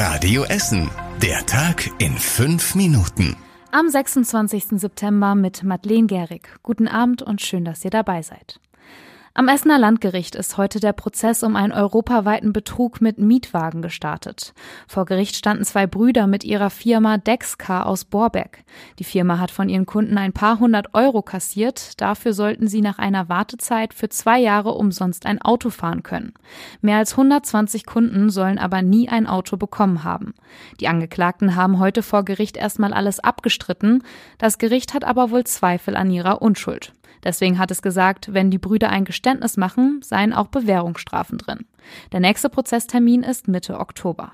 Radio Essen. Der Tag in fünf Minuten. Am 26. September mit Madeleine Gehrig. Guten Abend und schön, dass ihr dabei seid. Am Essener Landgericht ist heute der Prozess um einen europaweiten Betrug mit Mietwagen gestartet. Vor Gericht standen zwei Brüder mit ihrer Firma Dexcar aus Borbeck. Die Firma hat von ihren Kunden ein paar hundert Euro kassiert. Dafür sollten sie nach einer Wartezeit für zwei Jahre umsonst ein Auto fahren können. Mehr als 120 Kunden sollen aber nie ein Auto bekommen haben. Die Angeklagten haben heute vor Gericht erstmal alles abgestritten. Das Gericht hat aber wohl Zweifel an ihrer Unschuld. Deswegen hat es gesagt, wenn die Brüder ein Geständnis machen, seien auch Bewährungsstrafen drin. Der nächste Prozesstermin ist Mitte Oktober.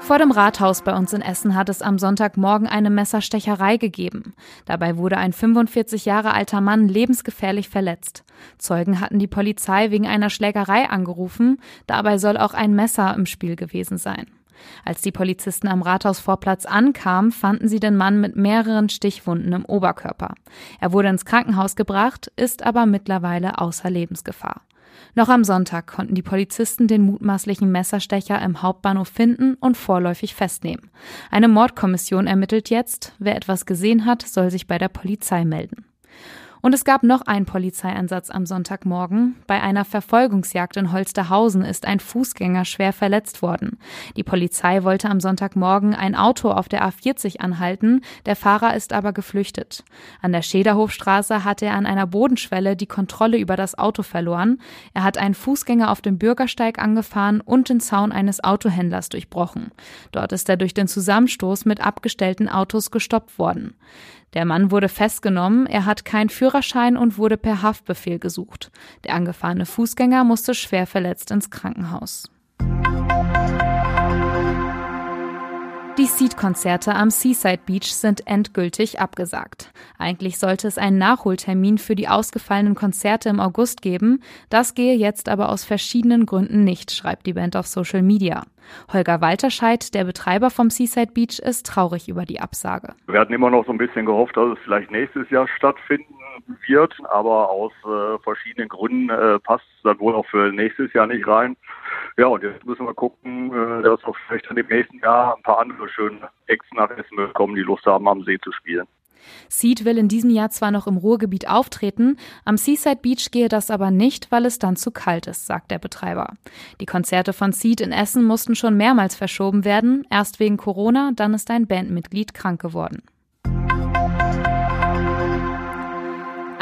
Vor dem Rathaus bei uns in Essen hat es am Sonntagmorgen eine Messerstecherei gegeben. Dabei wurde ein 45 Jahre alter Mann lebensgefährlich verletzt. Zeugen hatten die Polizei wegen einer Schlägerei angerufen. Dabei soll auch ein Messer im Spiel gewesen sein. Als die Polizisten am Rathausvorplatz ankamen, fanden sie den Mann mit mehreren Stichwunden im Oberkörper. Er wurde ins Krankenhaus gebracht, ist aber mittlerweile außer Lebensgefahr. Noch am Sonntag konnten die Polizisten den mutmaßlichen Messerstecher im Hauptbahnhof finden und vorläufig festnehmen. Eine Mordkommission ermittelt jetzt. Wer etwas gesehen hat, soll sich bei der Polizei melden. Und es gab noch einen Polizeieinsatz am Sonntagmorgen. Bei einer Verfolgungsjagd in Holsterhausen ist ein Fußgänger schwer verletzt worden. Die Polizei wollte am Sonntagmorgen ein Auto auf der A40 anhalten, der Fahrer ist aber geflüchtet. An der Schederhofstraße hatte er an einer Bodenschwelle die Kontrolle über das Auto verloren. Er hat einen Fußgänger auf dem Bürgersteig angefahren und den Zaun eines Autohändlers durchbrochen. Dort ist er durch den Zusammenstoß mit abgestellten Autos gestoppt worden. Der Mann wurde festgenommen, er hat keinen Führerschein und wurde per Haftbefehl gesucht. Der angefahrene Fußgänger musste schwer verletzt ins Krankenhaus. Die Seed-Konzerte am Seaside Beach sind endgültig abgesagt. Eigentlich sollte es einen Nachholtermin für die ausgefallenen Konzerte im August geben. Das gehe jetzt aber aus verschiedenen Gründen nicht, schreibt die Band auf Social Media. Holger Walterscheid, der Betreiber vom Seaside Beach, ist traurig über die Absage. Wir hatten immer noch so ein bisschen gehofft, dass es vielleicht nächstes Jahr stattfinden wird, aber aus äh, verschiedenen Gründen äh, passt es dann wohl auch für nächstes Jahr nicht rein. Ja, und jetzt müssen wir gucken, äh, dass auch vielleicht dann im nächsten Jahr ein paar andere schöne Acts nach Essen bekommen, die Lust haben, am See zu spielen. Seed will in diesem Jahr zwar noch im Ruhrgebiet auftreten, am Seaside Beach gehe das aber nicht, weil es dann zu kalt ist, sagt der Betreiber. Die Konzerte von Seed in Essen mussten schon mehrmals verschoben werden, erst wegen Corona, dann ist ein Bandmitglied krank geworden.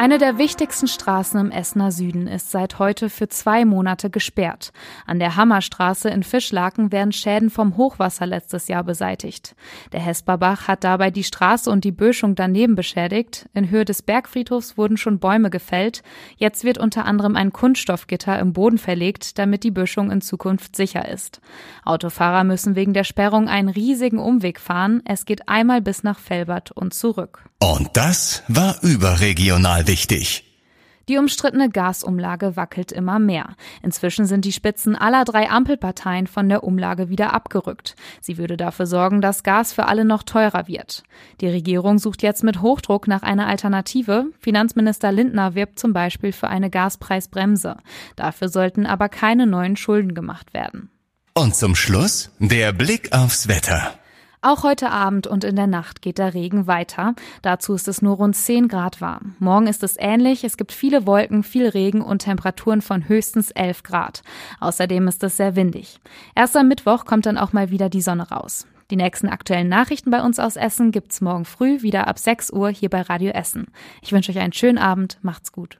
Eine der wichtigsten Straßen im Essener Süden ist seit heute für zwei Monate gesperrt. An der Hammerstraße in Fischlaken werden Schäden vom Hochwasser letztes Jahr beseitigt. Der Hesperbach hat dabei die Straße und die Böschung daneben beschädigt. In Höhe des Bergfriedhofs wurden schon Bäume gefällt. Jetzt wird unter anderem ein Kunststoffgitter im Boden verlegt, damit die Böschung in Zukunft sicher ist. Autofahrer müssen wegen der Sperrung einen riesigen Umweg fahren. Es geht einmal bis nach Felbert und zurück. Und das war überregional wichtig. Die umstrittene Gasumlage wackelt immer mehr. Inzwischen sind die Spitzen aller drei Ampelparteien von der Umlage wieder abgerückt. Sie würde dafür sorgen, dass Gas für alle noch teurer wird. Die Regierung sucht jetzt mit Hochdruck nach einer Alternative. Finanzminister Lindner wirbt zum Beispiel für eine Gaspreisbremse. Dafür sollten aber keine neuen Schulden gemacht werden. Und zum Schluss der Blick aufs Wetter. Auch heute Abend und in der Nacht geht der Regen weiter. Dazu ist es nur rund 10 Grad warm. Morgen ist es ähnlich. Es gibt viele Wolken, viel Regen und Temperaturen von höchstens 11 Grad. Außerdem ist es sehr windig. Erst am Mittwoch kommt dann auch mal wieder die Sonne raus. Die nächsten aktuellen Nachrichten bei uns aus Essen gibt's morgen früh wieder ab 6 Uhr hier bei Radio Essen. Ich wünsche euch einen schönen Abend. Macht's gut.